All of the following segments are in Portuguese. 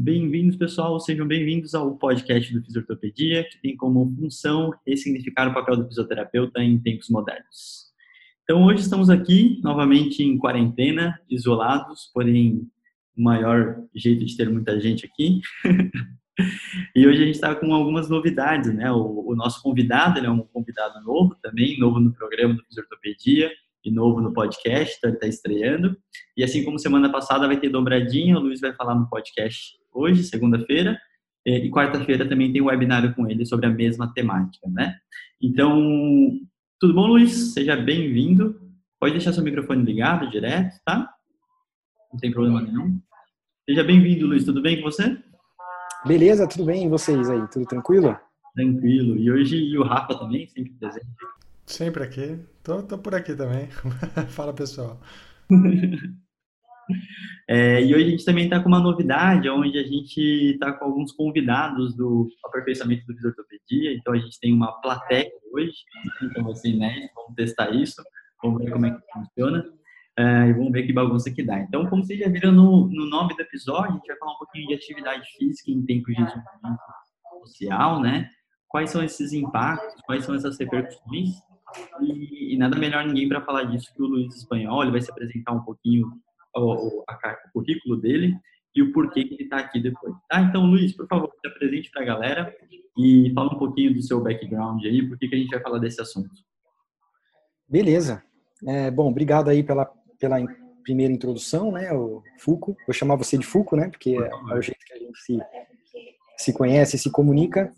Bem-vindos, pessoal. Sejam bem-vindos ao podcast do Fisiortopedia, que tem como função ressignificar o papel do fisioterapeuta em tempos modernos. Então, hoje estamos aqui, novamente em quarentena, isolados, porém, o maior jeito de ter muita gente aqui. e hoje a gente está com algumas novidades, né? O, o nosso convidado, ele é um convidado novo também, novo no programa do Fisiortopedia e novo no podcast, então ele está estreando. E assim como semana passada vai ter dobradinha, o Luiz vai falar no podcast hoje, segunda-feira, e quarta-feira também tem um webinário com ele sobre a mesma temática, né? Então, tudo bom, Luiz? Seja bem-vindo. Pode deixar seu microfone ligado direto, tá? Não tem problema nenhum. Seja bem-vindo, Luiz. Tudo bem com você? Beleza, tudo bem? E vocês aí? Tudo tranquilo? Tranquilo. E hoje e o Rafa também, sempre presente. Sempre aqui. Tô, tô por aqui também. Fala, pessoal. É, e hoje a gente também está com uma novidade, onde a gente está com alguns convidados do aperfeiçoamento do Fisiortopedia. Então a gente tem uma plateia hoje, então ser inédito, vamos testar isso, vamos ver como é que funciona é, e vamos ver que bagunça que dá. Então, como vocês já viram no, no nome do episódio, a gente vai falar um pouquinho de atividade física em tempos de isolamento social, né? Quais são esses impactos, quais são essas repercussões e, e nada melhor ninguém para falar disso que o Luiz Espanhol, ele vai se apresentar um pouquinho o, a, o currículo dele e o porquê que ele está aqui depois. Tá? Então, Luiz, por favor, se apresente para a galera e fala um pouquinho do seu background aí, por que a gente vai falar desse assunto. Beleza. É, bom, obrigado aí pela, pela primeira introdução, né, o Fuco. Vou chamar você de Fuco, né, porque é o jeito que a gente se, se conhece, se comunica.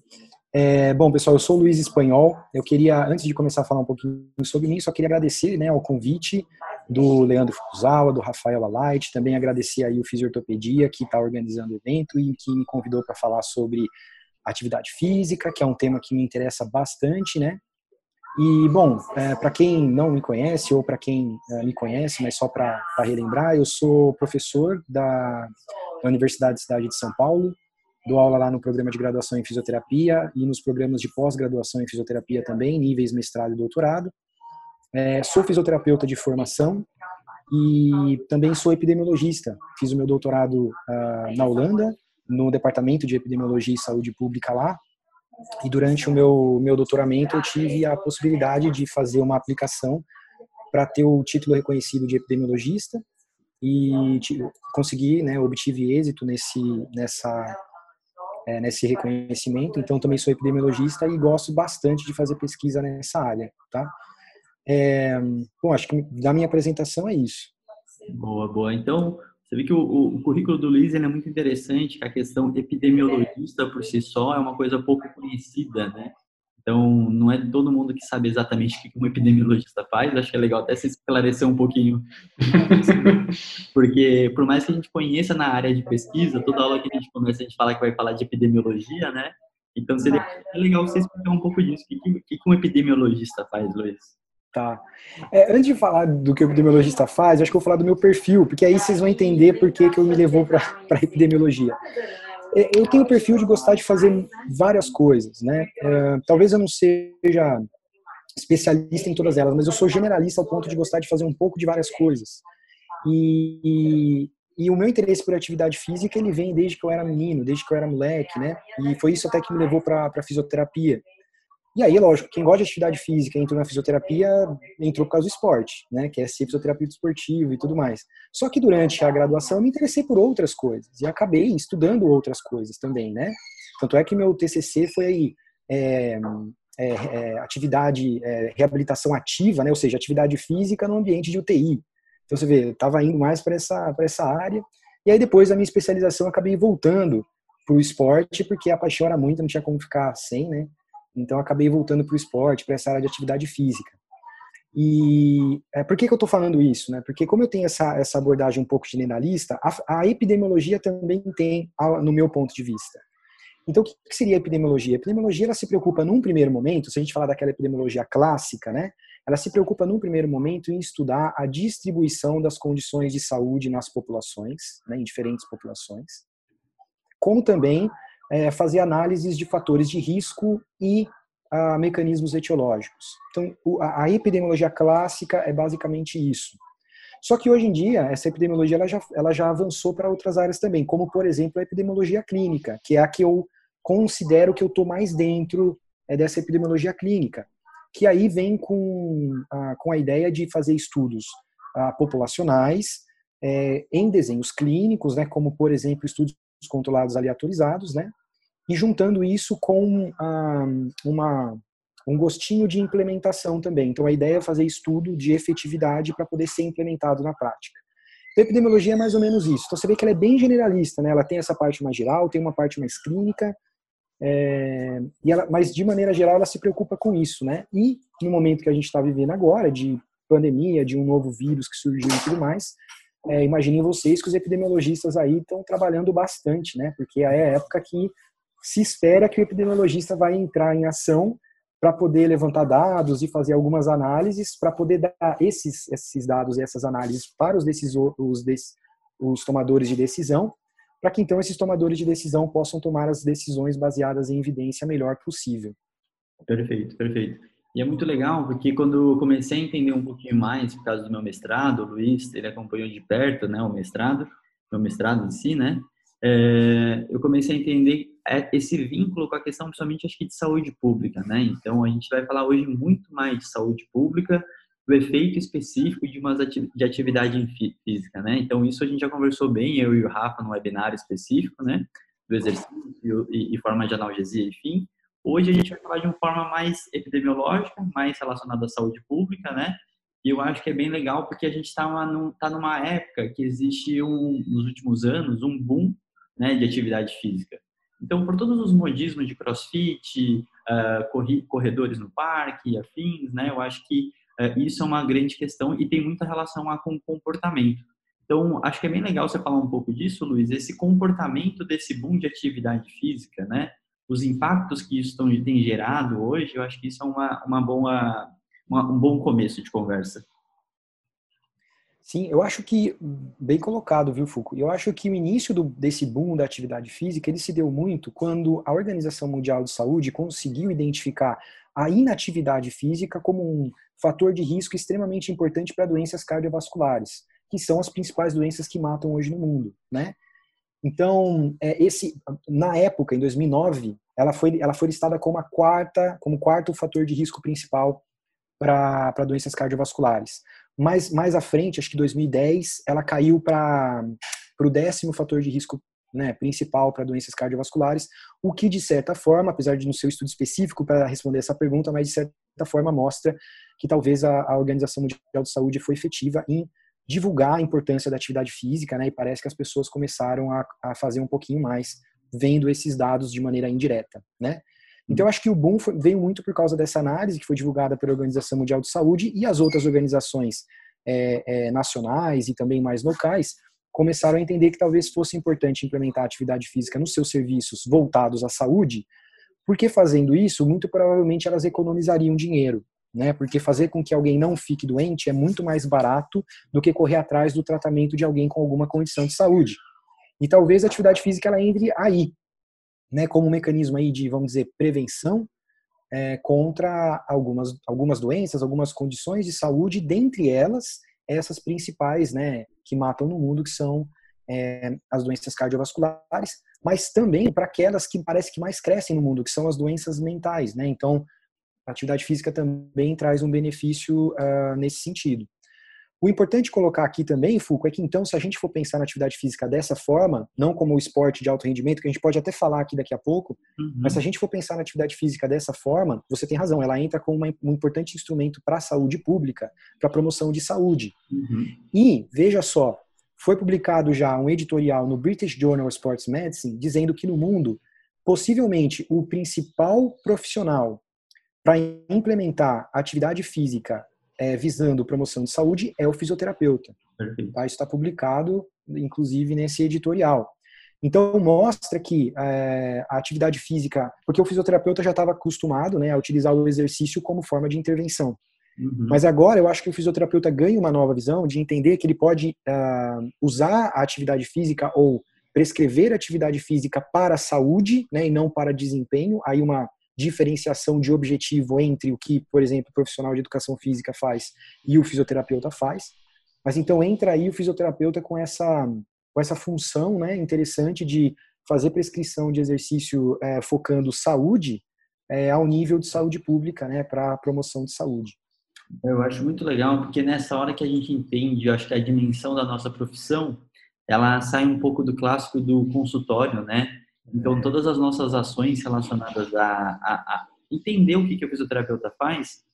É, bom, pessoal, eu sou o Luiz Espanhol. Eu queria, antes de começar a falar um pouquinho sobre mim, só queria agradecer né, ao convite do Leandro Fukuzawa, do Rafael Alight, também agradecer aí o Fisiortopedia, que está organizando o evento e que me convidou para falar sobre atividade física, que é um tema que me interessa bastante, né? E, bom, é, para quem não me conhece ou para quem é, me conhece, mas só para relembrar, eu sou professor da, da Universidade de Cidade de São Paulo, dou aula lá no programa de graduação em fisioterapia e nos programas de pós-graduação em fisioterapia também, níveis mestrado e doutorado. É, sou fisioterapeuta de formação e também sou epidemiologista. Fiz o meu doutorado uh, na Holanda, no Departamento de Epidemiologia e Saúde Pública lá. E durante o meu, meu doutoramento eu tive a possibilidade de fazer uma aplicação para ter o título reconhecido de epidemiologista e consegui, né, obtive êxito nesse, nessa, é, nesse reconhecimento. Então também sou epidemiologista e gosto bastante de fazer pesquisa nessa área, tá? É, bom, acho que da minha apresentação é isso. Boa, boa. Então, você vê que o, o, currículo do Luiz é muito interessante, a questão epidemiologista por si só é uma coisa pouco conhecida, né? Então, não é todo mundo que sabe exatamente o que um epidemiologista faz. Acho que é legal até se esclarecer um pouquinho. Porque, por mais que a gente conheça na área de pesquisa, toda aula que a gente começa, a gente fala que vai falar de epidemiologia, né? Então, seria legal você explicar um pouco disso. O que, que um epidemiologista faz, Luiz? Tá. É, antes de falar do que o epidemiologista faz, acho que eu vou falar do meu perfil, porque aí vocês vão entender por que, que eu me levou para a epidemiologia. É, eu tenho o perfil de gostar de fazer várias coisas, né? É, talvez eu não seja especialista em todas elas, mas eu sou generalista ao ponto de gostar de fazer um pouco de várias coisas. E, e, e, o meu interesse por atividade física, ele vem desde que eu era menino, desde que eu era moleque, né? E foi isso até que me levou para fisioterapia. E aí, lógico, quem gosta de atividade física entrou na fisioterapia, entrou por causa do esporte, né? Que é ser fisioterapeuta esportivo e tudo mais. Só que durante a graduação eu me interessei por outras coisas e acabei estudando outras coisas também, né? Tanto é que meu TCC foi aí é, é, é, atividade, é, reabilitação ativa, né? Ou seja, atividade física no ambiente de UTI. Então você vê, estava indo mais para essa para essa área. E aí depois da minha especialização acabei voltando para o esporte porque a paixão era muito, não tinha como ficar sem, né? Então acabei voltando para o esporte, para essa área de atividade física. E é, por que, que eu estou falando isso? Né? Porque como eu tenho essa, essa abordagem um pouco generalista, a, a epidemiologia também tem, no meu ponto de vista. Então, o que seria a epidemiologia? A epidemiologia ela se preocupa num primeiro momento, se a gente falar daquela epidemiologia clássica, né? Ela se preocupa num primeiro momento em estudar a distribuição das condições de saúde nas populações, né, em diferentes populações, como também é, fazer análises de fatores de risco e a, mecanismos etiológicos. Então, a, a epidemiologia clássica é basicamente isso. Só que hoje em dia, essa epidemiologia ela já, ela já avançou para outras áreas também, como, por exemplo, a epidemiologia clínica, que é a que eu considero que eu estou mais dentro é, dessa epidemiologia clínica, que aí vem com a, com a ideia de fazer estudos a, ah, populacionais é, em desenhos clínicos, né, como, por exemplo, estudos controlados aleatorizados, né, e juntando isso com ah, uma, um gostinho de implementação também. Então, a ideia é fazer estudo de efetividade para poder ser implementado na prática. A epidemiologia é mais ou menos isso. Então, você vê que ela é bem generalista, né? Ela tem essa parte mais geral, tem uma parte mais clínica, é, e ela, mas de maneira geral ela se preocupa com isso, né? E no momento que a gente está vivendo agora, de pandemia, de um novo vírus que surgiu e tudo mais, é, imaginem vocês que os epidemiologistas aí estão trabalhando bastante, né? Porque é a época que se espera que o epidemiologista vai entrar em ação para poder levantar dados e fazer algumas análises para poder dar esses, esses dados e essas análises para os, os, os tomadores de decisão, para que então esses tomadores de decisão possam tomar as decisões baseadas em evidência melhor possível. Perfeito, perfeito. E é muito legal porque quando comecei a entender um pouquinho mais por causa do meu mestrado, o Luiz, ele acompanhou de perto, né, o mestrado, meu mestrado em si, né? É, eu comecei a entender esse vínculo com a questão principalmente acho que de saúde pública, né? Então a gente vai falar hoje muito mais de saúde pública, do efeito específico de uma de atividade física, né? Então isso a gente já conversou bem eu e o Rafa no webinar específico, né? Do exercício e, e forma de analgesia, enfim. Hoje a gente vai falar de uma forma mais epidemiológica, mais relacionada à saúde pública, né? E eu acho que é bem legal porque a gente está tá numa época que existe um, nos últimos anos um boom né, de atividade física. Então, por todos os modismos de crossfit, uh, corredores no parque, afins, né, eu acho que uh, isso é uma grande questão e tem muita relação com o comportamento. Então, acho que é bem legal você falar um pouco disso, Luiz, esse comportamento desse boom de atividade física, né? Os impactos que isso tem gerado hoje, eu acho que isso é uma, uma boa, uma, um bom começo de conversa. Sim, eu acho que, bem colocado, viu, Foucault? Eu acho que o início do, desse boom da atividade física, ele se deu muito quando a Organização Mundial de Saúde conseguiu identificar a inatividade física como um fator de risco extremamente importante para doenças cardiovasculares, que são as principais doenças que matam hoje no mundo, né? Então, é, esse, na época, em 2009, ela foi, ela foi listada como a quarta, como quarto fator de risco principal para doenças cardiovasculares. Mais, mais à frente, acho que 2010, ela caiu para o décimo fator de risco né, principal para doenças cardiovasculares, o que, de certa forma, apesar de no seu estudo específico para responder essa pergunta, mas de certa forma mostra que talvez a, a Organização Mundial de Saúde foi efetiva em divulgar a importância da atividade física, né, e parece que as pessoas começaram a, a fazer um pouquinho mais vendo esses dados de maneira indireta, né? Então, acho que o boom foi, veio muito por causa dessa análise que foi divulgada pela Organização Mundial de Saúde e as outras organizações é, é, nacionais e também mais locais começaram a entender que talvez fosse importante implementar atividade física nos seus serviços voltados à saúde, porque fazendo isso, muito provavelmente elas economizariam dinheiro, né? Porque fazer com que alguém não fique doente é muito mais barato do que correr atrás do tratamento de alguém com alguma condição de saúde. E talvez a atividade física ela entre aí, né, como um mecanismo aí de, vamos dizer, prevenção é, contra algumas, algumas doenças, algumas condições de saúde, dentre elas essas principais, né, que matam no mundo, que são é, as doenças cardiovasculares, mas também para aquelas que parece que mais crescem no mundo, que são as doenças mentais, né? Então, a atividade física também traz um benefício uh, nesse sentido. O importante colocar aqui também, Foucault, é que então, se a gente for pensar na atividade física dessa forma, não como o esporte de alto rendimento, que a gente pode até falar aqui daqui a pouco, uhum. mas se a gente for pensar na atividade física dessa forma, você tem razão, ela entra como uma, um importante instrumento para a saúde pública, para a promoção de saúde. Uhum. E, veja só, foi publicado já um editorial no British Journal of Sports Medicine dizendo que no mundo, possivelmente o principal profissional para implementar atividade física é, visando promoção de saúde é o fisioterapeuta. Tá? Isso está publicado, inclusive, nesse editorial. Então, mostra que é, a atividade física, porque o fisioterapeuta já estava acostumado né, a utilizar o exercício como forma de intervenção. Uhum. Mas agora eu acho que o fisioterapeuta ganha uma nova visão de entender que ele pode uh, usar a atividade física ou prescrever atividade física para a saúde né, e não para desempenho. Aí uma diferenciação de objetivo entre o que, por exemplo, o profissional de educação física faz e o fisioterapeuta faz. Mas então entra aí o fisioterapeuta com essa, com essa função né, interessante de fazer prescrição de exercício é, focando saúde é, ao nível de saúde pública, né, para promoção de saúde. Eu acho muito legal, porque nessa hora que a gente entende, eu acho que a dimensão da nossa profissão, ela sai um pouco do clássico do consultório, né? Então, é. todas as nossas ações relacionadas a, a, a entender o que, que o fisioterapeuta faz,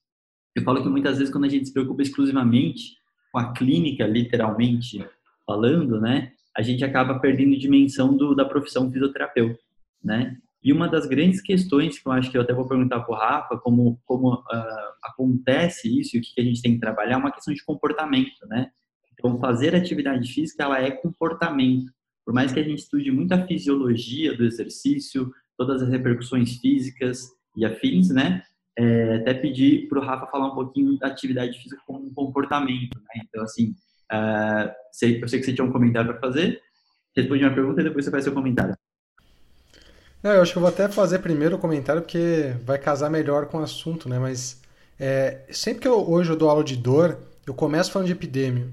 eu falo que muitas vezes quando a gente se preocupa exclusivamente com a clínica, literalmente falando, né? A gente acaba perdendo dimensão do, da profissão fisioterapeuta, né? E uma das grandes questões que eu acho que eu até vou perguntar para o Rafa, como, como uh, acontece isso e o que a gente tem que trabalhar, é uma questão de comportamento, né? Então, fazer atividade física, ela é comportamento. Por mais que a gente estude muito a fisiologia do exercício, todas as repercussões físicas e afins, né? É, até pedir para o Rafa falar um pouquinho da atividade física como um comportamento, né? Então, assim, uh, sei, eu sei que você tinha um comentário para fazer, responde uma pergunta e depois você faz seu comentário. Não, eu acho que eu vou até fazer primeiro o comentário porque vai casar melhor com o assunto, né? Mas é, sempre que eu, hoje eu dou aula de dor, eu começo falando de epidêmio.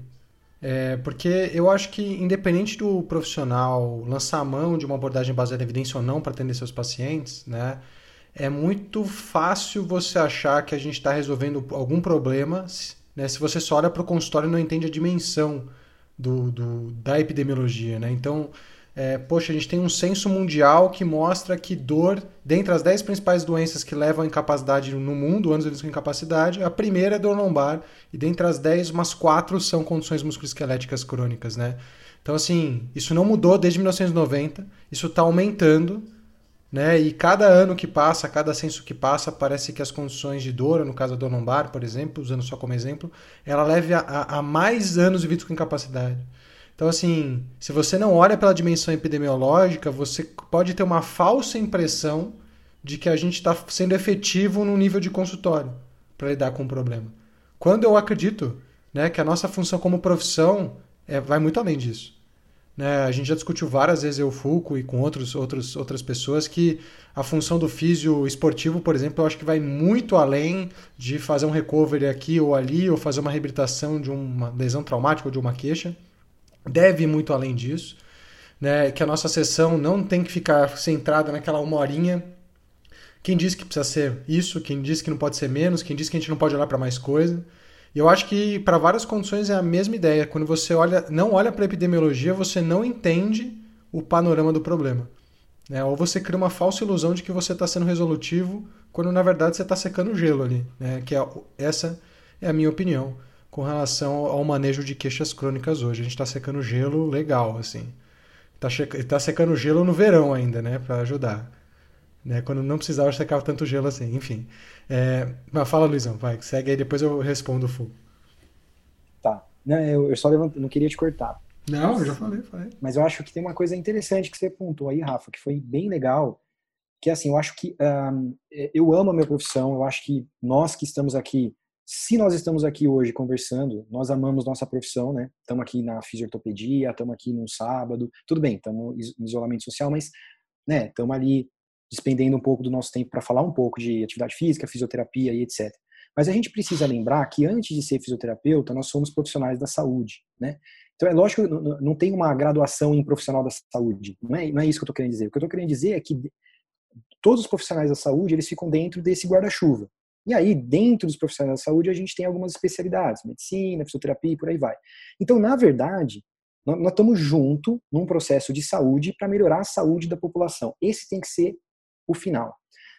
É, porque eu acho que, independente do profissional lançar a mão de uma abordagem baseada em evidência ou não para atender seus pacientes, né? É muito fácil você achar que a gente está resolvendo algum problema né, se você só olha para o consultório e não entende a dimensão do, do da epidemiologia. Né? Então, é, poxa, a gente tem um censo mundial que mostra que dor, dentre as 10 principais doenças que levam à incapacidade no mundo, anos de incapacidade, a primeira é dor lombar, e dentre as 10, umas 4 são condições musculoesqueléticas crônicas, né? Então, assim, isso não mudou desde 1990, isso está aumentando, né? E cada ano que passa, cada censo que passa, parece que as condições de dor, no caso da dor lombar, por exemplo, usando só como exemplo, ela leva a, a mais anos de vida com incapacidade. Então, assim, se você não olha pela dimensão epidemiológica, você pode ter uma falsa impressão de que a gente está sendo efetivo no nível de consultório para lidar com o problema. Quando eu acredito né, que a nossa função como profissão é, vai muito além disso. Né? A gente já discutiu várias vezes, eu, Fulco, e com outros, outros, outras pessoas, que a função do físio esportivo, por exemplo, eu acho que vai muito além de fazer um recovery aqui ou ali, ou fazer uma reabilitação de uma lesão traumática ou de uma queixa deve ir muito além disso, né? que a nossa sessão não tem que ficar centrada naquela uma horinha. Quem diz que precisa ser isso, quem diz que não pode ser menos, quem diz que a gente não pode olhar para mais coisa. E eu acho que para várias condições é a mesma ideia. Quando você olha, não olha para a epidemiologia, você não entende o panorama do problema. Né? Ou você cria uma falsa ilusão de que você está sendo resolutivo, quando na verdade você está secando gelo ali. Né? Que é, essa é a minha opinião com relação ao manejo de queixas crônicas hoje. A gente está secando gelo legal, assim. Está tá secando gelo no verão ainda, né? Para ajudar. Né? Quando não precisava secar tanto gelo assim. Enfim. É... Mas fala, Luizão, vai. Segue aí, depois eu respondo o full. Tá. Não, eu, eu só levant... não queria te cortar. Não, eu já falei, falei. Mas eu acho que tem uma coisa interessante que você apontou aí, Rafa, que foi bem legal. Que assim, eu acho que um, eu amo a minha profissão. Eu acho que nós que estamos aqui se nós estamos aqui hoje conversando, nós amamos nossa profissão, né? Estamos aqui na fisiortopedia, estamos aqui num sábado, tudo bem, estamos em isolamento social, mas, né, estamos ali despendendo um pouco do nosso tempo para falar um pouco de atividade física, fisioterapia e etc. Mas a gente precisa lembrar que antes de ser fisioterapeuta, nós somos profissionais da saúde, né? Então é lógico não tem uma graduação em profissional da saúde, não é, não é isso que eu estou querendo dizer. O que eu estou querendo dizer é que todos os profissionais da saúde, eles ficam dentro desse guarda-chuva. E aí, dentro dos profissionais da saúde, a gente tem algumas especialidades, medicina, fisioterapia e por aí vai. Então, na verdade, nós estamos junto num processo de saúde para melhorar a saúde da população. Esse tem que ser o final.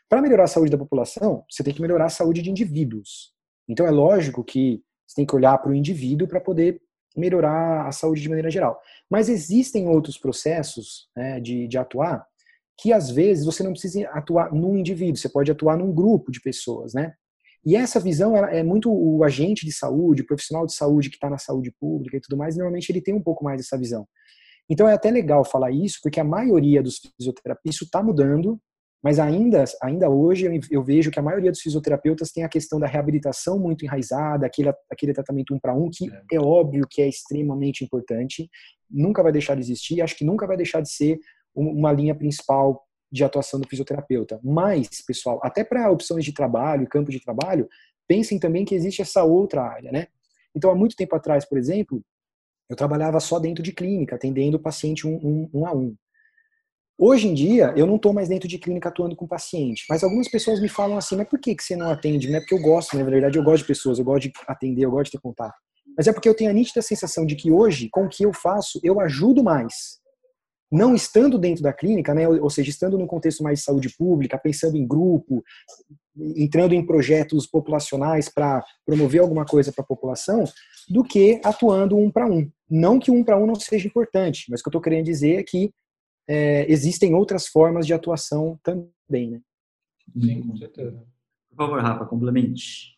Para melhorar a saúde da população, você tem que melhorar a saúde de indivíduos. Então, é lógico que você tem que olhar para o indivíduo para poder melhorar a saúde de maneira geral. Mas existem outros processos né, de, de atuar que às vezes você não precisa atuar num indivíduo, você pode atuar num grupo de pessoas, né? E essa visão é muito o agente de saúde, o profissional de saúde que está na saúde pública e tudo mais, normalmente ele tem um pouco mais essa visão. Então é até legal falar isso, porque a maioria dos fisioterapeutas, isso está mudando, mas ainda, ainda hoje eu, eu, vejo que a maioria dos fisioterapeutas tem a questão da reabilitação muito enraizada, aquele, aquele tratamento um para um, que é. é óbvio que é extremamente importante, nunca vai deixar de existir, acho que nunca vai deixar de ser uma linha principal de atuação do fisioterapeuta. Mas, pessoal, até para opções de trabalho, campo de trabalho, pensem também que existe essa outra área, né? Então, há muito tempo atrás, por exemplo, eu trabalhava só dentro de clínica, atendendo o paciente um, um, um a um. Hoje em dia, eu não estou mais dentro de clínica atuando com paciente, mas algumas pessoas me falam assim, mas por que, que você não atende? Não é porque eu gosto, na verdade, eu gosto de pessoas, eu gosto de atender, eu gosto de ter contato. Mas é porque eu tenho a nítida sensação de que hoje, com o que eu faço, eu ajudo mais. Não estando dentro da clínica, né, ou seja, estando num contexto mais de saúde pública, pensando em grupo, entrando em projetos populacionais para promover alguma coisa para a população, do que atuando um para um. Não que um para um não seja importante, mas o que eu estou querendo dizer é que é, existem outras formas de atuação também, né? Sim, com certeza. Por favor, Rafa, complemente.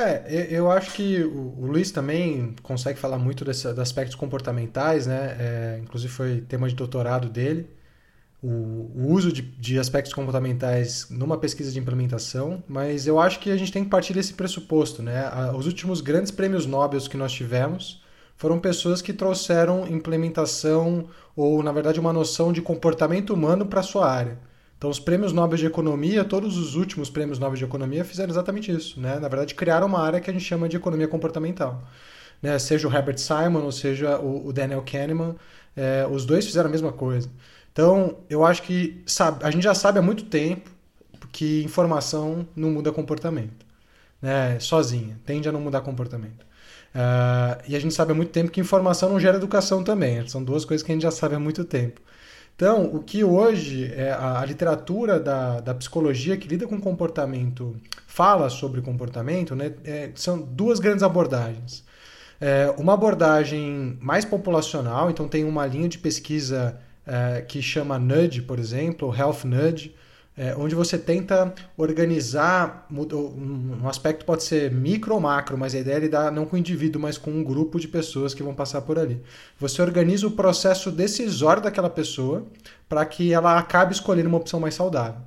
É, eu acho que o Luiz também consegue falar muito desse, dos aspectos comportamentais, né? É, inclusive foi tema de doutorado dele, o, o uso de, de, aspectos comportamentais numa pesquisa de implementação, mas eu acho que a gente tem que partir desse pressuposto, né? Os últimos grandes prêmios Nobel que nós tivemos foram pessoas que trouxeram implementação ou, na verdade, uma noção de comportamento humano para sua área. Então, os prêmios Nobel de Economia, todos os últimos prêmios Nobel de Economia fizeram exatamente isso. Né? Na verdade, criaram uma área que a gente chama de economia comportamental. Né? Seja o Herbert Simon ou seja o, Daniel Kahneman, é, os dois fizeram a mesma coisa. Então, eu acho que sabe, a gente já sabe há muito tempo que informação não muda comportamento. Né? Sozinha, tende a não mudar comportamento. Uh, e a gente sabe há muito tempo que informação não gera educação também. São duas coisas que a gente já sabe há muito tempo. Então, o que hoje é a, literatura da, da psicologia que lida com comportamento fala sobre comportamento, né, é, são duas grandes abordagens. É, uma abordagem mais populacional, então tem uma linha de pesquisa é, que chama Nudge, por exemplo, Health Nudge, é, onde você tenta organizar, um aspecto pode ser micro ou macro, mas a ideia é lidar não com o indivíduo, mas com um grupo de pessoas que vão passar por ali. Você organiza o processo decisório daquela pessoa para que ela acabe escolhendo uma opção mais saudável.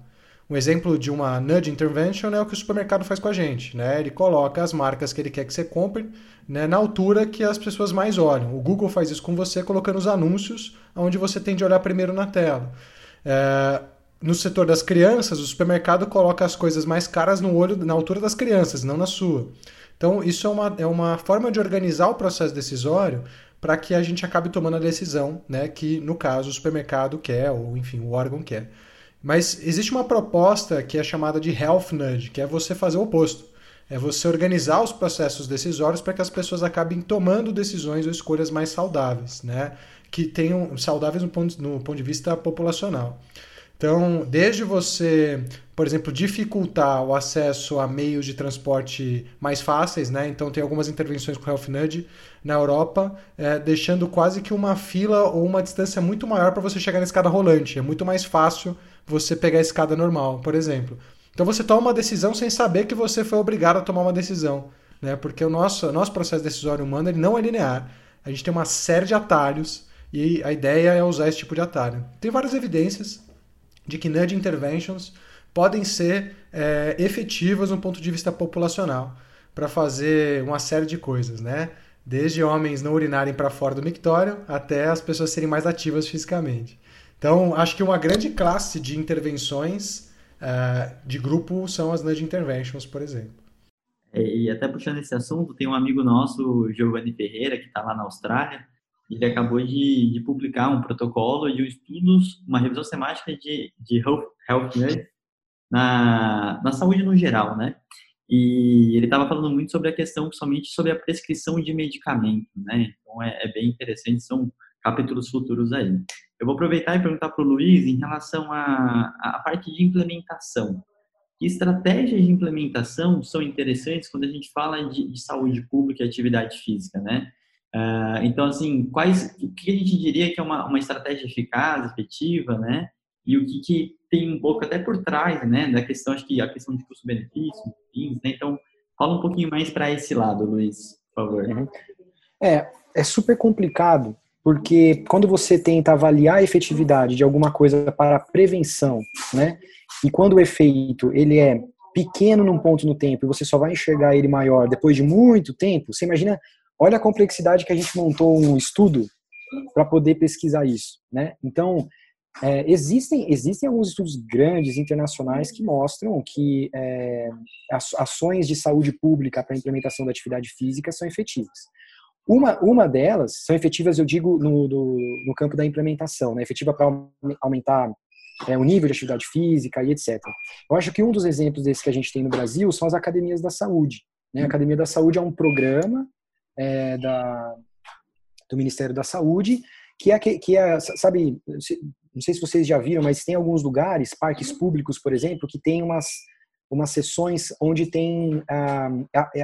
Um exemplo de uma nudge intervention é o que o supermercado faz com a gente. Né? Ele coloca as marcas que ele quer que você compre né, na altura que as pessoas mais olham. O Google faz isso com você colocando os anúncios onde você tende a olhar primeiro na tela. É, no setor das crianças, o supermercado coloca as coisas mais caras no olho, na altura das crianças, não na sua. Então, isso é uma, é uma forma de organizar o processo decisório para que a gente acabe tomando a decisão né, que, no caso, o supermercado quer, ou enfim, o órgão quer. Mas existe uma proposta que é chamada de Health Nudge, que é você fazer o oposto. É você organizar os processos decisórios para que as pessoas acabem tomando decisões ou escolhas mais saudáveis, né? que tenham saudáveis no ponto, no ponto de vista populacional. Então, desde você, por exemplo, dificultar o acesso a meios de transporte mais fáceis, né? Então, tem algumas intervenções com o Health Nudge na Europa, é, deixando quase que uma fila ou uma distância muito maior para você chegar na escada rolante. É muito mais fácil você pegar a escada normal, por exemplo. Então, você toma uma decisão sem saber que você foi obrigado a tomar uma decisão, né? Porque o nosso, nosso processo decisório humano ele não é linear. A gente tem uma série de atalhos e a ideia é usar esse tipo de atalho. Tem várias evidências de que nudge interventions podem ser é, efetivas no ponto de vista populacional para fazer uma série de coisas, né? Desde homens não urinarem para fora do mictório até as pessoas serem mais ativas fisicamente. Então, acho que uma grande classe de intervenções uh, de grupo são as nudge interventions, por exemplo. É, e até puxando esse assunto, tem um amigo nosso, Giovanni Ferreira, que está lá na Austrália, ele acabou de, de, publicar um protocolo de estudos, uma revisão semática de, de health, health na, na saúde no geral, né? E ele estava falando muito sobre a questão, principalmente sobre a prescrição de medicamento, né? Então é, é bem interessante, são capítulos futuros aí. Eu vou aproveitar e perguntar para o Luiz em relação à, à parte de implementação. Que estratégias de implementação são interessantes quando a gente fala de, de saúde pública e atividade física, né? Uh, então, assim, quais, o que a gente diria que é uma, uma estratégia eficaz, efetiva, né? E o que, que tem um pouco até por trás, né? Da questão, acho que a questão de custo-benefício, né? Então, fala um pouquinho mais para esse lado, Luiz, por favor. Uhum. É, é super complicado, porque quando você tenta avaliar a efetividade de alguma coisa para prevenção, né? E quando o efeito ele é pequeno num ponto no tempo e você só vai enxergar ele maior depois de muito tempo, você imagina Olha a complexidade que a gente montou um estudo para poder pesquisar isso, né? Então, é, existem, existem alguns estudos grandes internacionais que mostram que é, ações de saúde pública para a implementação da atividade física são efetivas. Uma, uma delas são efetivas, eu digo, no, no, no campo da implementação, né? efetiva para aumentar é, o nível de atividade física e etc. Eu acho que um dos exemplos desses que a gente tem no Brasil são as academias da saúde. Né? A Academia da Saúde é um programa é, da, do Ministério da Saúde que é, que é, sabe, não sei se vocês já viram, mas tem alguns lugares, parques públicos, por exemplo, que tem umas, umas sessões onde tem ah,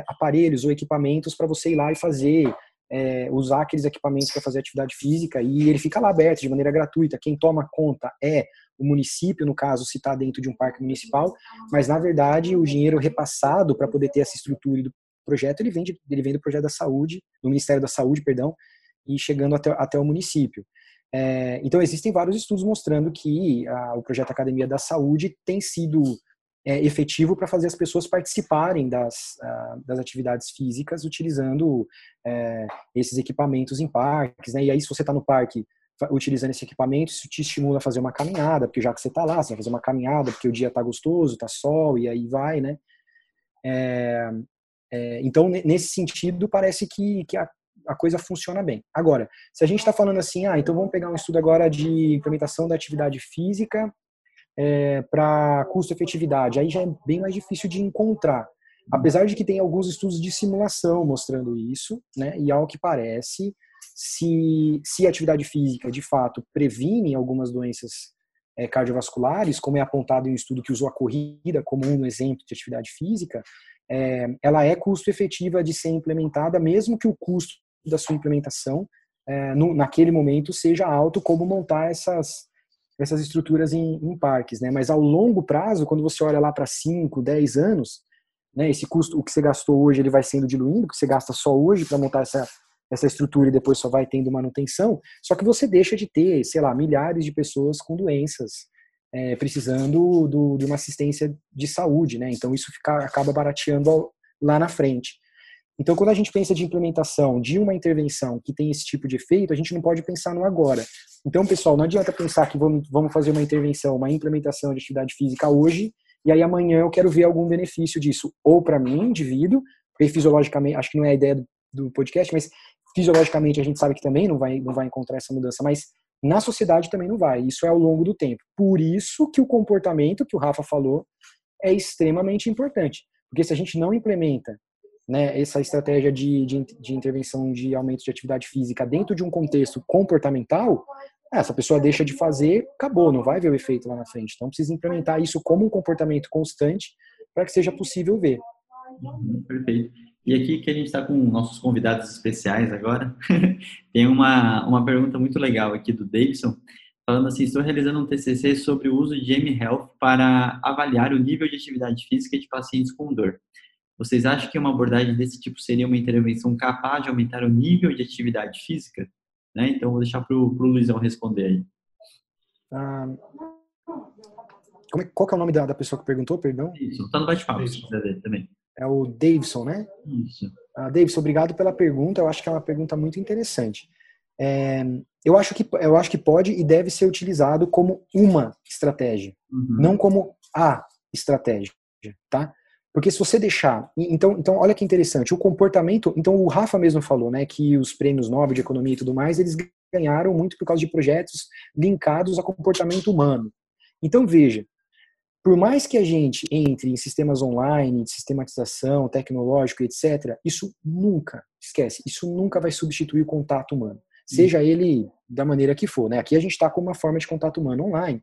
aparelhos ou equipamentos para você ir lá e fazer, é, usar aqueles equipamentos para fazer atividade física e ele fica lá aberto de maneira gratuita. Quem toma conta é o município, no caso, se está dentro de um parque municipal, mas na verdade o dinheiro repassado para poder ter essa estrutura do projeto, ele vem, de, ele vem do projeto da saúde, do Ministério da Saúde, perdão, e chegando até, até o município. É, então, existem vários estudos mostrando que a, o projeto Academia da Saúde tem sido é, efetivo para fazer as pessoas participarem das, a, das atividades físicas utilizando é, esses equipamentos em parques. Né? E aí, se você está no parque utilizando esse equipamento, isso te estimula a fazer uma caminhada, porque já que você está lá, você vai fazer uma caminhada, porque o dia está gostoso, está sol, e aí vai, né? É, então, nesse sentido, parece que, que a, a coisa funciona bem. Agora, se a gente está falando assim, ah, então vamos pegar um estudo agora de implementação da atividade física é, para custo-efetividade, aí já é bem mais difícil de encontrar. Apesar de que tem alguns estudos de simulação mostrando isso, né, e ao que parece, se, se a atividade física de fato previne algumas doenças é, cardiovasculares, como é apontado em um estudo que usou a corrida como um exemplo de atividade física, é, ela é custo efetiva de ser implementada, mesmo que o custo da sua implementação é, no, naquele momento seja alto como montar essas, essas estruturas em, em, parques, né? Mas ao longo prazo, quando você olha lá para 5, 10 anos, né, esse custo, o que você gastou hoje, ele vai sendo diluindo, o que você gasta só hoje para montar essa, essa estrutura e depois só vai tendo manutenção, só que você deixa de ter, sei lá, milhares de pessoas com doenças, é, precisando do, de uma assistência de saúde, né? Então isso fica, acaba barateando lá na frente. Então, quando a gente pensa de implementação de uma intervenção que tem esse tipo de efeito, a gente não pode pensar no agora. Então, pessoal, não adianta pensar que vamos, vamos fazer uma intervenção, uma implementação de atividade física hoje, e aí amanhã eu quero ver algum benefício disso, ou para mim, indivíduo, porque fisiologicamente, acho que não é a ideia do, do podcast, mas fisiologicamente a gente sabe que também não vai, não vai encontrar essa mudança, mas na sociedade também não vai. Isso é ao longo do tempo. Por isso que o comportamento que o Rafa falou é extremamente importante. Porque se a gente não implementa né, essa estratégia de, de, de, intervenção de aumento de atividade física dentro de um contexto comportamental, essa pessoa deixa de fazer, acabou, não vai ver o efeito lá na frente. Então precisa implementar isso como um comportamento constante para que seja possível ver. Uhum, perfeito. E aqui que a gente está com nossos convidados especiais agora, tem uma, uma pergunta muito legal aqui do Davidson, falando assim, estou realizando um TCC sobre o uso de M-Health para avaliar o nível de atividade física de pacientes com dor. Vocês acham que uma abordagem desse tipo seria uma intervenção capaz de aumentar o nível de atividade física? Né? Então, vou deixar para o Luizão responder aí. Ah, é, qual é o nome da, da pessoa que perguntou, perdão? Isso, está no bate-papo, se quiser ver também. É o Davidson, né? Isso. Ah, Davidson, obrigado pela pergunta. Eu acho que é uma pergunta muito interessante. É, eu, acho que, eu acho que pode e deve ser utilizado como uma estratégia, uhum. não como a estratégia, tá? Porque se você deixar, então, então olha que interessante, o comportamento, então o Rafa mesmo falou, né, que os prêmios Nobel de economia e tudo mais, eles ganharam muito por causa de projetos linkados a comportamento humano. Então veja, por mais que a gente entre em sistemas online, de sistematização, tecnológico, etc., isso nunca, esquece, isso nunca vai substituir o contato humano, seja ele da maneira que for. Né? Aqui a gente está com uma forma de contato humano online,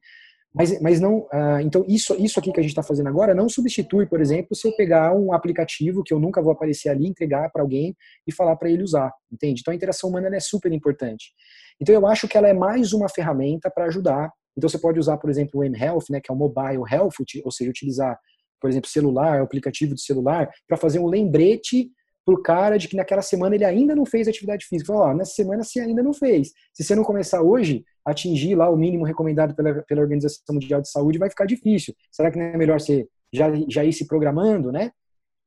mas, mas não, ah, então isso, isso aqui que a gente está fazendo agora não substitui, por exemplo, se eu pegar um aplicativo que eu nunca vou aparecer ali, entregar para alguém e falar para ele usar, entende? Então a interação humana é super importante. Então eu acho que ela é mais uma ferramenta para ajudar. Então você pode usar, por exemplo, o mHealth, né, que é o Mobile Health, ou seja, utilizar, por exemplo, celular, aplicativo de celular, para fazer um lembrete pro cara de que naquela semana ele ainda não fez atividade física. Fala, ó, nessa semana você ainda não fez. Se você não começar hoje, atingir lá o mínimo recomendado pela, pela Organização Mundial de Saúde vai ficar difícil. Será que não é melhor você já, já ir se programando, né?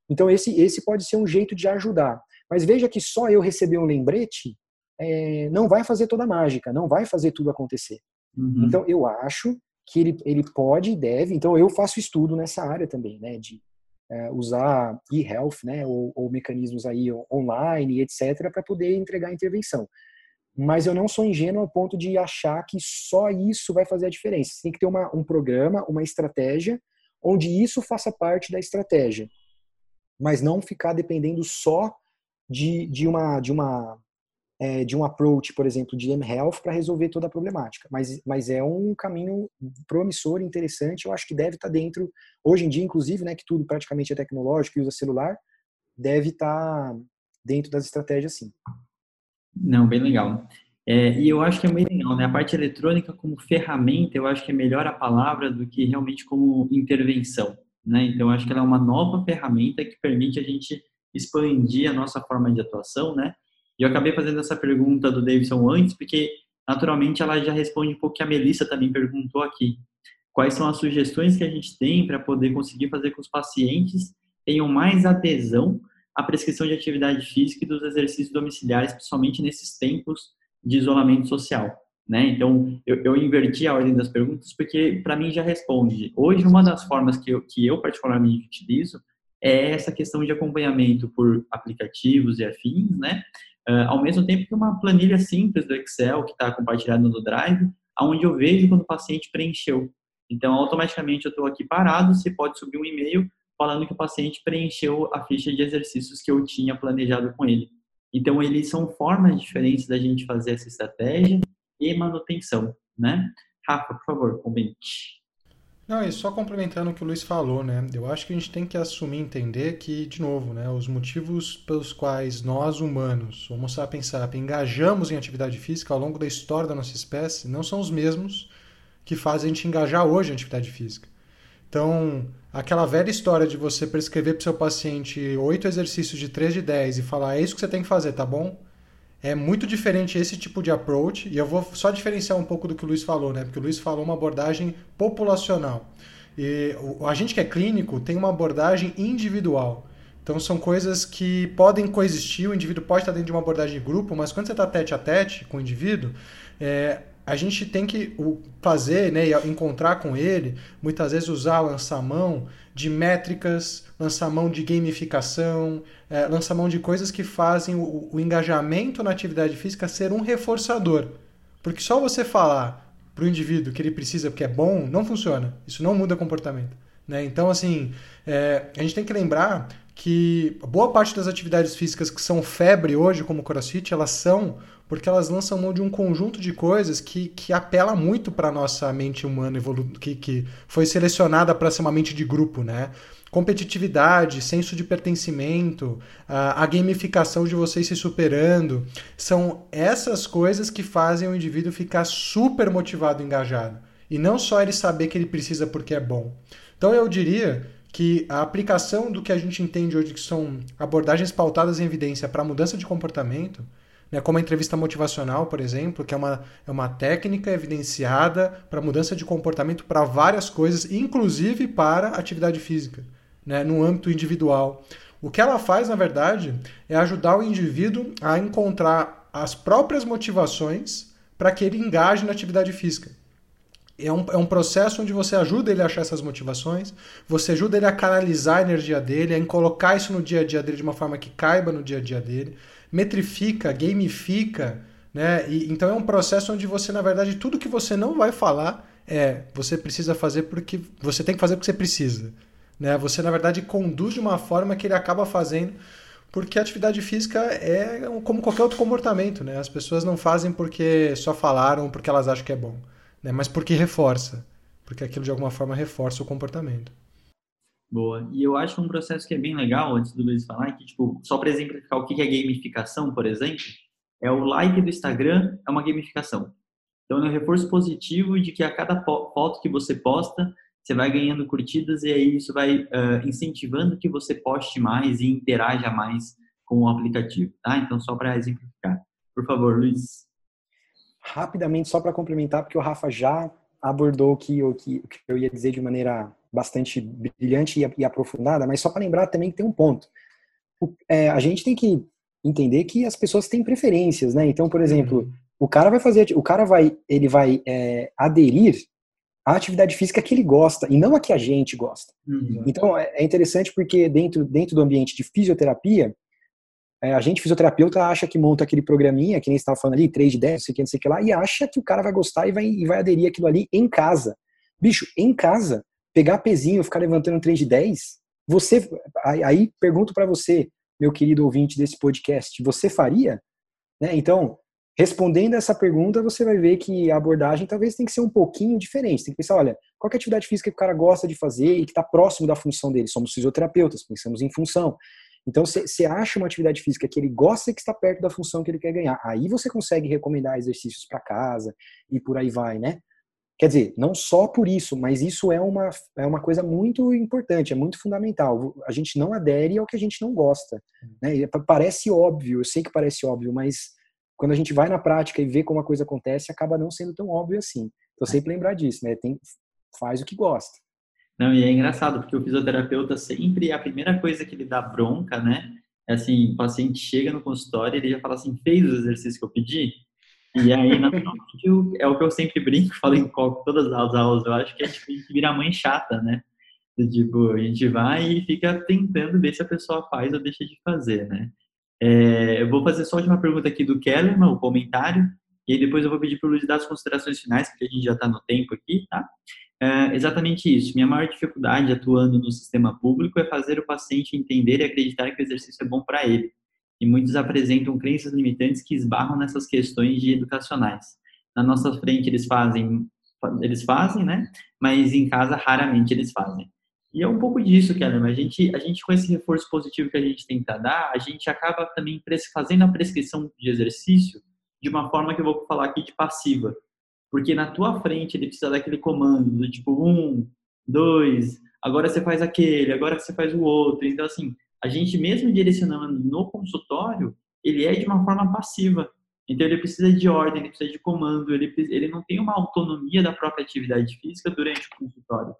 Então esse, esse pode ser um jeito de ajudar. Mas veja que só eu receber um lembrete é, não vai fazer toda a mágica, não vai fazer tudo acontecer. Uhum. Então, eu acho que ele, ele pode e deve, então eu faço estudo nessa área também, né, de é, usar e-health, né, ou, ou, mecanismos aí online, etc, para poder entregar intervenção. Mas eu não sou ingênuo ao ponto de achar que só isso vai fazer a diferença. Você tem que ter uma, um programa, uma estratégia, onde isso faça parte da estratégia, mas não ficar dependendo só de, de uma de uma é, de um approach, por exemplo, de mHealth para resolver toda a problemática. Mas, mas é um caminho promissor, interessante. Eu acho que deve estar tá dentro, hoje em dia, inclusive, né, que tudo praticamente é tecnológico e usa celular, deve estar tá dentro das estratégias, sim. Não, bem legal. É, e eu acho que é bem legal, né? A parte eletrônica como ferramenta, eu acho que é melhor a palavra do que realmente como intervenção, né? Então, eu acho que ela é uma nova ferramenta que permite a gente expandir a nossa forma de atuação, né? E eu acabei fazendo essa pergunta do Davidson antes, porque naturalmente ela já responde um pouco que a Melissa também perguntou aqui. Quais são as sugestões que a gente tem para poder conseguir fazer com os pacientes tenham mais adesão à prescrição de atividade física e dos exercícios domiciliares, principalmente nesses tempos de isolamento social? Né? Então, eu, eu inverti a ordem das perguntas porque, para mim, já responde. Hoje, uma das formas que eu, que eu particularmente utilizo é essa questão de acompanhamento por aplicativos e afins, né? Uh, ao mesmo tempo que uma planilha simples do Excel que está compartilhada no Drive, onde eu vejo quando o paciente preencheu. Então, automaticamente eu estou aqui parado, você pode subir um e-mail falando que o paciente preencheu a ficha de exercícios que eu tinha planejado com ele. Então, eles são formas diferentes da gente fazer essa estratégia e manutenção, né? Rafa, por favor, comente. Não, e só complementando o que o Luiz falou, né? Eu acho que a gente tem que assumir, entender que, de novo, né, os motivos pelos quais nós humanos, Homo sapiens sapiens, engajamos em atividade física ao longo da história da nossa espécie não são os mesmos que fazem a gente engajar hoje em atividade física. Então, aquela velha história de você prescrever para o seu paciente oito exercícios de 3 de 10 e falar é isso que você tem que fazer, tá bom? É muito diferente esse tipo de approach, e eu vou só diferenciar um pouco do que o Luiz falou, né? Porque o Luiz falou uma abordagem populacional. E a gente que é clínico tem uma abordagem individual. Então são coisas que podem coexistir, o indivíduo pode estar dentro de uma abordagem de grupo, mas quando você está tete a tete com o indivíduo, é, a gente tem que fazer, né, encontrar com ele, muitas vezes usar o lançamão de métricas, lançamão de gamificação, é, lançamão de coisas que fazem o, o engajamento na atividade física ser um reforçador. Porque só você falar para o indivíduo que ele precisa porque é bom, não funciona. Isso não muda comportamento. Né? Então, assim, é, a gente tem que lembrar que boa parte das atividades físicas que são febre hoje, como o crossfit, elas são porque elas lançam mão de um conjunto de coisas que, que apela muito para nossa mente humana que, que foi selecionada para ser uma mente de grupo, né? Competitividade, senso de pertencimento, a gamificação de vocês se superando, são essas coisas que fazem o indivíduo ficar super motivado e engajado. E não só ele saber que ele precisa porque é bom. Então eu diria que a aplicação do que a gente entende hoje que são abordagens pautadas em evidência para mudança de comportamento né, como a entrevista motivacional, por exemplo, que é uma, é uma técnica evidenciada para mudança de comportamento para várias coisas, inclusive para atividade física, né, no âmbito individual. O que ela faz, na verdade, é ajudar o indivíduo a encontrar as próprias motivações para que ele engaje na atividade física. É um, é um processo onde você ajuda ele a achar essas motivações, você ajuda ele a canalizar a energia dele, a colocar isso no dia a dia dele de uma forma que caiba no dia a dia dele metrifica, gamifica, né? E, então é um processo onde você, na verdade, tudo que você não vai falar é você precisa fazer porque você tem que fazer porque você precisa, né? Você na verdade conduz de uma forma que ele acaba fazendo porque a atividade física é como qualquer outro comportamento, né? As pessoas não fazem porque só falaram, porque elas acham que é bom, né? Mas porque reforça, porque aquilo de alguma forma reforça o comportamento. Boa. E eu acho um processo que é bem legal, antes do Luiz falar, que, tipo, só para exemplificar o que é gamificação, por exemplo, é o like do Instagram é uma gamificação. Então, é um reforço positivo de que a cada foto que você posta, você vai ganhando curtidas e aí isso vai uh, incentivando que você poste mais e interaja mais com o aplicativo, tá? Então, só para exemplificar. Por favor, Luiz. Rapidamente, só para complementar, porque o Rafa já abordou o que, o que eu ia dizer de maneira bastante brilhante e, e aprofundada, mas só para lembrar também que tem um ponto. O, é, a gente tem que entender que as pessoas têm preferências, né? Então, por exemplo, O cara vai fazer, o cara vai, ele vai é, aderir à atividade física que ele gosta e não a que a gente gosta. Uhum. Então é, é interessante porque dentro, dentro do ambiente de fisioterapia, é, a gente, fisioterapeuta, acha que monta aquele programinha, que nem estava falando ali, 3 de 10, não sei o que, não sei o que lá, e acha que o cara vai gostar e vai, e vai aderir aquilo ali em casa. Bicho, em casa, pegar pezinho, ficar levantando 3 de 10, você, aí, aí pergunto para você, meu querido ouvinte desse podcast, você faria? Né? Então, respondendo essa pergunta, você vai ver que a abordagem talvez tem que ser um pouquinho diferente. Tem que pensar, olha, qual é a atividade física que o cara gosta de fazer e que está próximo da função dele? Somos fisioterapeutas, pensamos em função. Então, você acha uma atividade física que ele gosta e que está perto da função que ele quer ganhar. Aí você consegue recomendar exercícios para casa e por aí vai, né? Quer dizer, não só por isso, mas isso é uma, é uma coisa muito importante, é muito fundamental. A gente não adere ao que a gente não gosta. Né? Parece óbvio, eu sei que parece óbvio, mas quando a gente vai na prática e vê como a coisa acontece, acaba não sendo tão óbvio assim. Então, sempre lembrar disso, né? Tem, faz o que gosta. Não, e é engraçado, porque o fisioterapeuta sempre, a primeira coisa que ele dá bronca, né? É assim, o paciente chega no consultório e ele já fala assim, fez os exercícios que eu pedi? E aí, naturalmente, é o que eu sempre brinco, falo em todas as aulas, eu acho que a gente tem que virar mãe chata, né? Tipo, a gente vai e fica tentando ver se a pessoa faz ou deixa de fazer, né? É, eu vou fazer só uma pergunta aqui do Kellerman, o comentário, e depois eu vou pedir para o Luiz dar as considerações finais, porque a gente já está no tempo aqui, tá? É exatamente isso. Minha maior dificuldade atuando no sistema público é fazer o paciente entender e acreditar que o exercício é bom para ele. E muitos apresentam crenças limitantes que esbarram nessas questões de educacionais. Na nossa frente eles fazem, eles fazem, né? Mas em casa raramente eles fazem. E é um pouco disso, Kelly. A gente, a gente com esse reforço positivo que a gente tenta dar, a gente acaba também fazendo a prescrição de exercício de uma forma que eu vou falar aqui de passiva porque na tua frente ele precisa daquele comando, do tipo um, dois, agora você faz aquele, agora você faz o outro. Então, assim, a gente mesmo direcionando no consultório, ele é de uma forma passiva. Então, ele precisa de ordem, ele precisa de comando, ele, ele não tem uma autonomia da própria atividade física durante o consultório.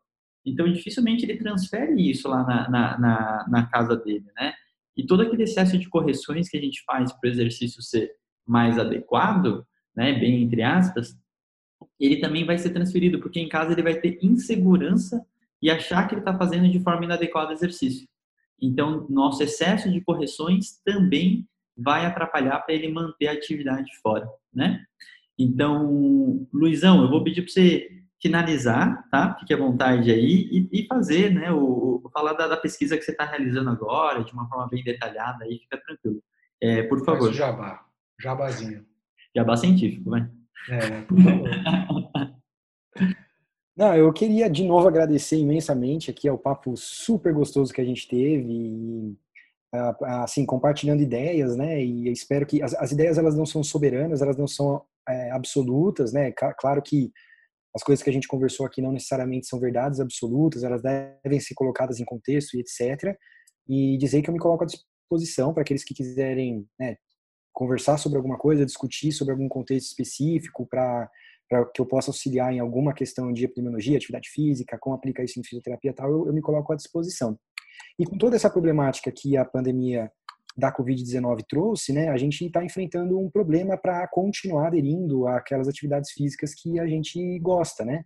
Então, dificilmente ele transfere isso lá na, na, na, na casa dele, né? E todo aquele excesso de correções que a gente faz para o exercício ser mais adequado, né, bem entre aspas, ele também vai ser transferido, porque em casa ele vai ter insegurança e achar que ele está fazendo de forma inadequada o exercício. Então, nosso excesso de correções também vai atrapalhar para ele manter a atividade fora, né? Então, Luizão, eu vou pedir para você finalizar, tá? Fique à vontade aí e, e fazer, né? O, o falar da, da, pesquisa que você está realizando agora de uma forma bem detalhada aí, fica tranquilo. É, por favor. Faz o jabá, jabazinho. Jabá científico, vai. É, por favor. Não, eu queria de novo agradecer imensamente aqui ao papo super gostoso que a gente teve e assim compartilhando ideias, né? E espero que as, as ideias elas não são soberanas, elas não são é, absolutas, né? Claro que as coisas que a gente conversou aqui não necessariamente são verdades absolutas, elas devem ser colocadas em contexto e etc. E dizer que eu me coloco à disposição para aqueles que quiserem né, conversar sobre alguma coisa, discutir sobre algum contexto específico para para que eu possa auxiliar em alguma questão de epidemiologia, atividade física, como aplicar isso em fisioterapia e tal, eu, eu me coloco à disposição. E com toda essa problemática que a pandemia da Covid-19 trouxe, né, a gente está enfrentando um problema para continuar aderindo àquelas atividades físicas que a gente gosta, né?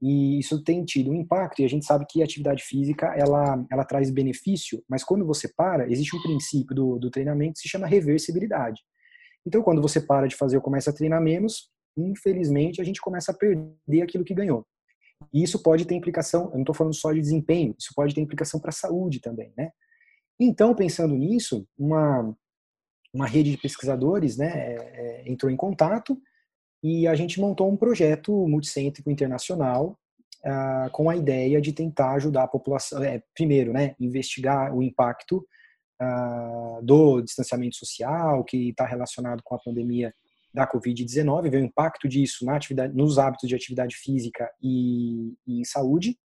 E isso tem tido um impacto, e a gente sabe que a atividade física, ela, ela traz benefício, mas quando você para, existe um princípio do, do treinamento que se chama reversibilidade. Então, quando você para de fazer ou começa a treinar menos, infelizmente, a gente começa a perder aquilo que ganhou. E isso pode ter implicação, eu não estou falando só de desempenho, isso pode ter implicação para a saúde também, né? Então, pensando nisso, uma, uma rede de pesquisadores né, é, é, entrou em contato e a gente montou um projeto multicêntrico internacional uh, com a ideia de tentar ajudar a população, é, primeiro, né, investigar o impacto uh, do distanciamento social que está relacionado com a pandemia da Covid-19, ver o impacto disso na atividade, nos hábitos de atividade física e, e saúde,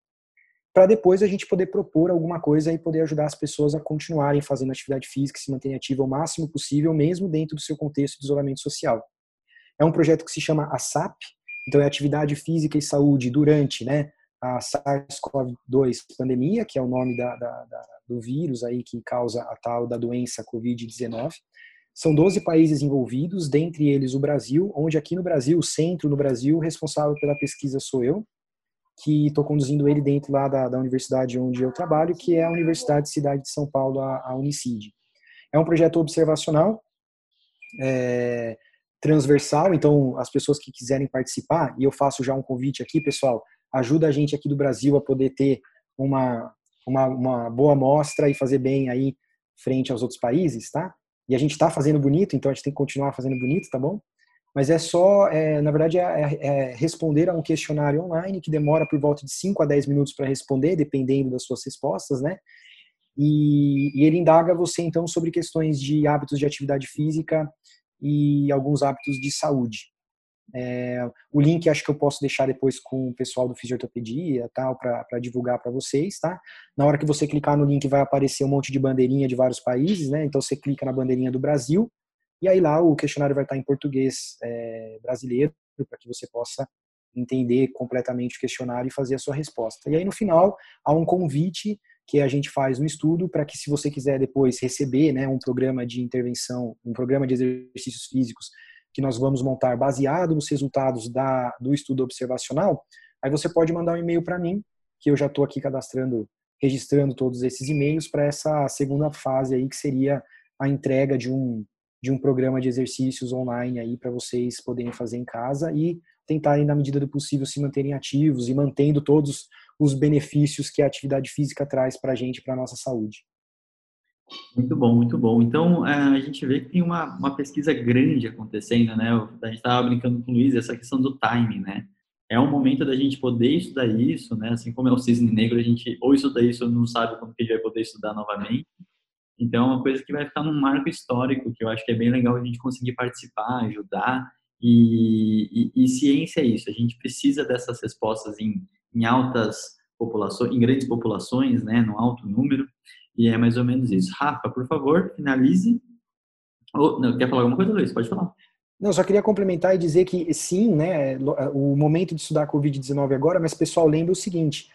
para depois a gente poder propor alguma coisa e poder ajudar as pessoas a continuarem fazendo atividade física, se manterem ativa o máximo possível, mesmo dentro do seu contexto de isolamento social. É um projeto que se chama ASAP, então é Atividade Física e Saúde durante né, a SARS-CoV-2 pandemia, que é o nome da, da, da, do vírus aí que causa a tal da doença Covid-19. São 12 países envolvidos, dentre eles o Brasil, onde aqui no Brasil, o centro no Brasil, responsável pela pesquisa sou eu, que estou conduzindo ele dentro lá da, da, universidade onde eu trabalho, que é a Universidade Cidade de São Paulo, a, a Unicid. É um projeto observacional, é, transversal, então as pessoas que quiserem participar, e eu faço já um convite aqui, pessoal, ajuda a gente aqui do Brasil a poder ter uma, uma, uma boa amostra e fazer bem aí frente aos outros países, tá? E a gente está fazendo bonito, então a gente tem que continuar fazendo bonito, tá bom? Mas é só, é, na verdade, é, é, é, responder a um questionário online que demora por volta de 5 a 10 minutos para responder, dependendo das suas respostas, né? E, e, ele indaga você, então, sobre questões de hábitos de atividade física e alguns hábitos de saúde. É, o link acho que eu posso deixar depois com o pessoal do Fisioterapia tal para divulgar para vocês, tá? Na hora que você clicar no link vai aparecer um monte de bandeirinha de vários países, né? Então você clica na bandeirinha do Brasil e aí lá o questionário vai estar em português é, brasileiro para que você possa entender completamente o questionário e fazer a sua resposta. E aí no final há um convite que a gente faz no estudo para que se você quiser depois receber, né, um programa de intervenção, um programa de exercícios físicos que nós vamos montar baseado nos resultados da, do estudo observacional, aí você pode mandar um e-mail para mim, que eu já estou aqui cadastrando, registrando todos esses e-mails para essa segunda fase aí, que seria a entrega de um, de um programa de exercícios online aí para vocês poderem fazer em casa e tentarem, na medida do possível, se manterem ativos e mantendo todos os benefícios que a atividade física traz para a gente, para a nossa saúde. Muito bom, muito bom. Então, é, a gente vê que tem uma, uma pesquisa grande acontecendo, né? A gente estava brincando com o Luiz, essa questão do timing, né? É um momento da gente poder estudar isso, né? Assim como é o cisne negro, a gente ou estuda isso ou não sabe quando que a gente vai poder estudar novamente. Então, é uma coisa que vai ficar num marco histórico, que eu acho que é bem legal a gente conseguir participar, ajudar. E, e, e ciência é isso, a gente precisa dessas respostas em, em altas populações, em grandes populações, né? No alto número. E é mais ou menos isso. Rafa, por favor, finalize. Não, quer falar alguma coisa, Luiz? Pode falar. Não, só queria complementar e dizer que sim, né, o momento de estudar Covid-19 agora, mas pessoal, lembre o seguinte,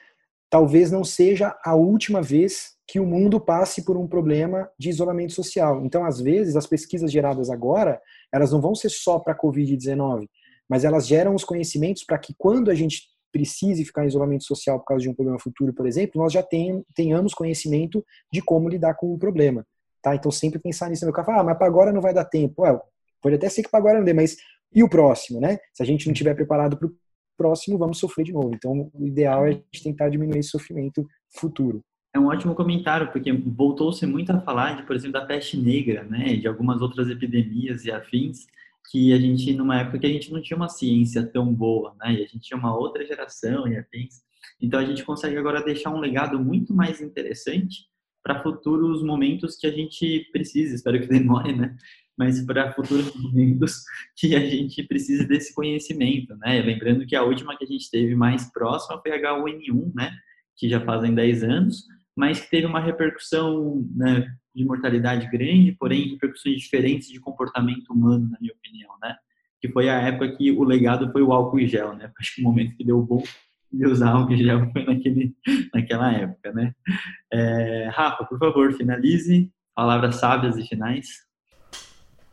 talvez não seja a última vez que o mundo passe por um problema de isolamento social. Então, às vezes, as pesquisas geradas agora, elas não vão ser só para Covid-19, mas elas geram os conhecimentos para que quando a gente precise ficar em isolamento social por causa de um problema futuro, por exemplo, nós já tem, tenhamos conhecimento de como lidar com o problema. Tá? Então, sempre pensar nisso. Meu cara fala, ah, mas para agora não vai dar tempo. Ué, pode até ser que para agora não dê, mas e o próximo, né? Se a gente não estiver preparado para o próximo, vamos sofrer de novo. Então, o ideal é a gente tentar diminuir esse sofrimento futuro. É um ótimo comentário, porque voltou-se muito a falar de, por exemplo, da peste negra, né, de algumas outras epidemias e afins, que a gente, numa época que a gente não tinha uma ciência tão boa, né? E a gente tinha uma outra geração e afins. Então a gente consegue agora deixar um legado muito mais interessante para futuros momentos que a gente precisa, espero que demore, né? Mas para futuros momentos que a gente precise desse conhecimento, né? Lembrando que a última que a gente teve mais próxima foi a H1N1, né? Que já fazem 10 anos, mas que teve uma repercussão né, de mortalidade grande, porém repercussões diferentes de comportamento humano, na minha opinião, né? Que foi a época que o legado foi o álcool e gel, né? Acho que o momento que deu bom de usar álcool e gel foi naquele, naquela época, né? É, Rafa, por favor, finalize. Palavras sábias e finais.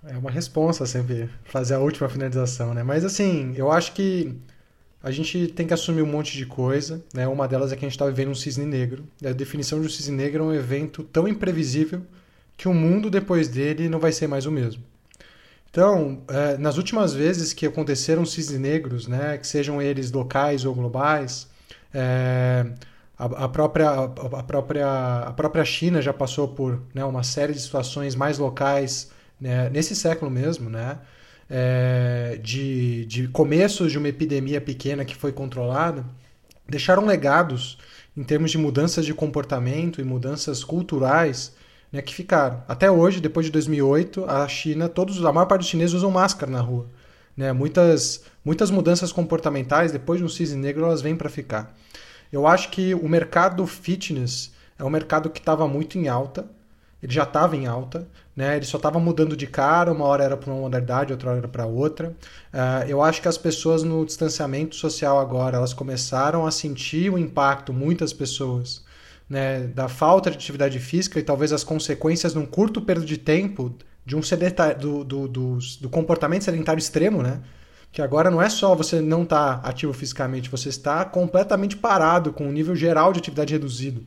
É uma resposta sempre fazer a última finalização, né? Mas assim, eu acho que a gente tem que assumir um monte de coisa, né? Uma delas é que a gente está vivendo um cisne negro. A definição de um cisne negro é um evento tão imprevisível que o mundo depois dele não vai ser mais o mesmo. Então, é, nas últimas vezes que aconteceram cisnes negros, né, que sejam eles locais ou globais, é, a, a, própria, a, própria, a própria China já passou por né, uma série de situações mais locais né, nesse século mesmo, né? É, de, de começos de uma epidemia pequena que foi controlada, deixaram legados em termos de mudanças de comportamento e mudanças culturais né, que ficaram. Até hoje, depois de 2008, a China, todos, a maior parte dos chineses usam máscara na rua. Né? Muitas, muitas mudanças comportamentais, depois de um cisne negro, elas vêm para ficar. Eu acho que o mercado fitness é um mercado que estava muito em alta, ele já estava em alta, né? Ele só estava mudando de cara, uma hora era para uma modalidade, outra hora era para outra. Uh, eu acho que as pessoas no distanciamento social agora, elas começaram a sentir o impacto, muitas pessoas, né, da falta de atividade física e talvez as consequências num curto período de tempo de um sedentário, do, do, do, do comportamento sedentário extremo, né? Que agora não é só você não estar tá ativo fisicamente, você está completamente parado, com um nível geral de atividade reduzido.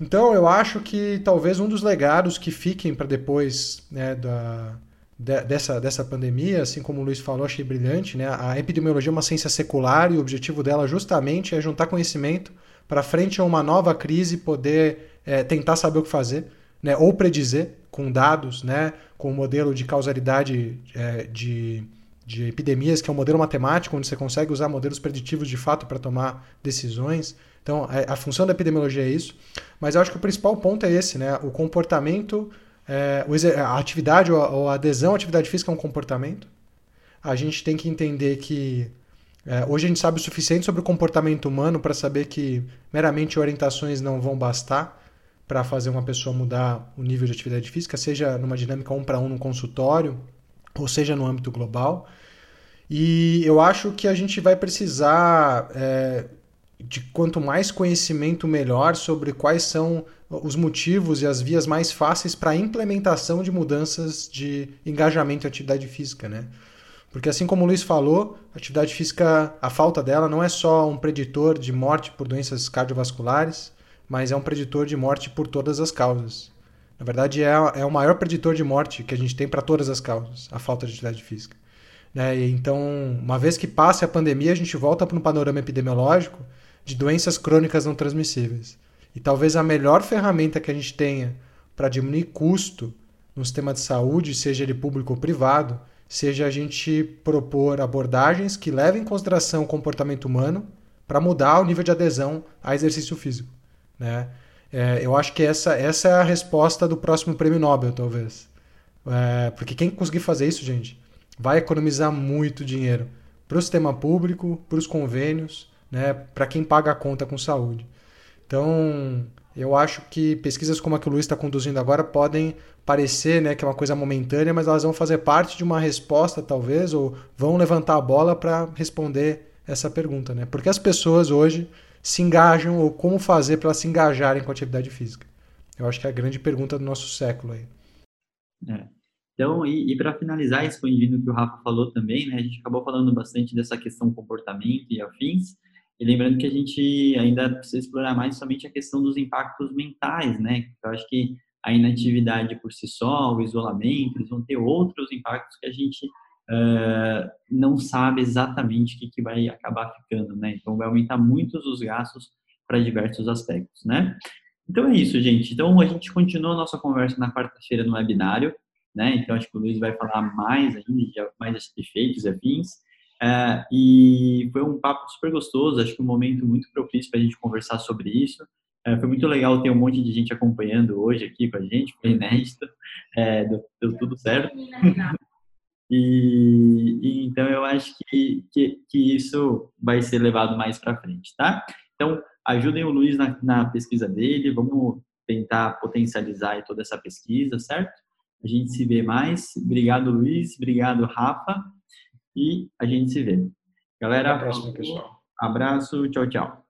Então eu acho que talvez um dos legados que fiquem para depois né, da, de, dessa, dessa pandemia, assim como o Luiz falou, achei brilhante. Né? A epidemiologia é uma ciência secular e o objetivo dela justamente é juntar conhecimento para frente a uma nova crise poder é, tentar saber o que fazer, né? ou predizer com dados, né? com o um modelo de causalidade é, de, de epidemias, que é um modelo matemático, onde você consegue usar modelos preditivos de fato para tomar decisões. Então, a, a, função da epidemiologia é isso. Mas eu acho que o principal ponto é esse, né? O comportamento, é, a atividade ou a adesão à atividade física é um comportamento. A gente tem que entender que é, hoje a gente sabe o suficiente sobre o comportamento humano para saber que meramente orientações não vão bastar para fazer uma pessoa mudar o nível de atividade física, seja numa dinâmica um para um no consultório, ou seja no âmbito global. E eu acho que a gente vai precisar é, de quanto mais conhecimento melhor sobre quais são os motivos e as vias mais fáceis para a implementação de mudanças de engajamento em atividade física, né? Porque assim como o Luiz falou, a atividade física, a falta dela não é só um preditor de morte por doenças cardiovasculares, mas é um preditor de morte por todas as causas. Na verdade, é, é o maior preditor de morte que a gente tem para todas as causas, a falta de atividade física. Né? Então, uma vez que passe a pandemia, a gente volta para um panorama epidemiológico de doenças crônicas não transmissíveis. E talvez a melhor ferramenta que a gente tenha para diminuir custo no sistema de saúde, seja ele público ou privado, seja a gente propor abordagens que levem em consideração o comportamento humano para mudar o nível de adesão a exercício físico. Né? É, eu acho que essa, essa é a resposta do próximo prêmio Nobel, talvez. É, porque quem conseguir fazer isso, gente, vai economizar muito dinheiro para o sistema público, para os convênios, né, para quem paga a conta com saúde. Então, eu acho que pesquisas como a que o Luiz está conduzindo agora podem parecer né, que é uma coisa momentânea, mas elas vão fazer parte de uma resposta, talvez, ou vão levantar a bola para responder essa pergunta. Né? Porque as pessoas hoje se engajam, ou como fazer para elas se engajarem com a atividade física? Eu acho que é a grande pergunta do nosso século aí. É. Então, e, e para finalizar, expandindo o que o Rafa falou também, né, a gente acabou falando bastante dessa questão comportamento e afins, e lembrando que a gente ainda precisa explorar mais somente a questão dos impactos mentais, né? Eu acho que a inatividade por si só, o isolamento, eles vão ter outros impactos que a gente uh, não sabe exatamente o que, que vai acabar ficando, né? Então, vai aumentar muitos os gastos para diversos aspectos, né? Então, é isso, gente. Então, a gente continua a nossa conversa na quarta-feira no webinário, né? Então, acho que o Luiz vai falar mais ainda, de mais efeitos e afins. É, e foi um papo super gostoso, acho que um momento muito propício para a gente conversar sobre isso. É, foi muito legal ter um monte de gente acompanhando hoje aqui com a gente, foi inédito, é, deu, deu, tudo certo. e, e, então eu acho que, que, que, isso vai ser levado mais para frente, tá? Então ajudem o Luiz na, na pesquisa dele, vamos tentar potencializar toda essa pesquisa, certo? A gente se vê mais. Obrigado, Luiz. Obrigado, Rafa e a gente se vê. Galera, Até a próxima, pessoal. Abraço, tchau, tchau.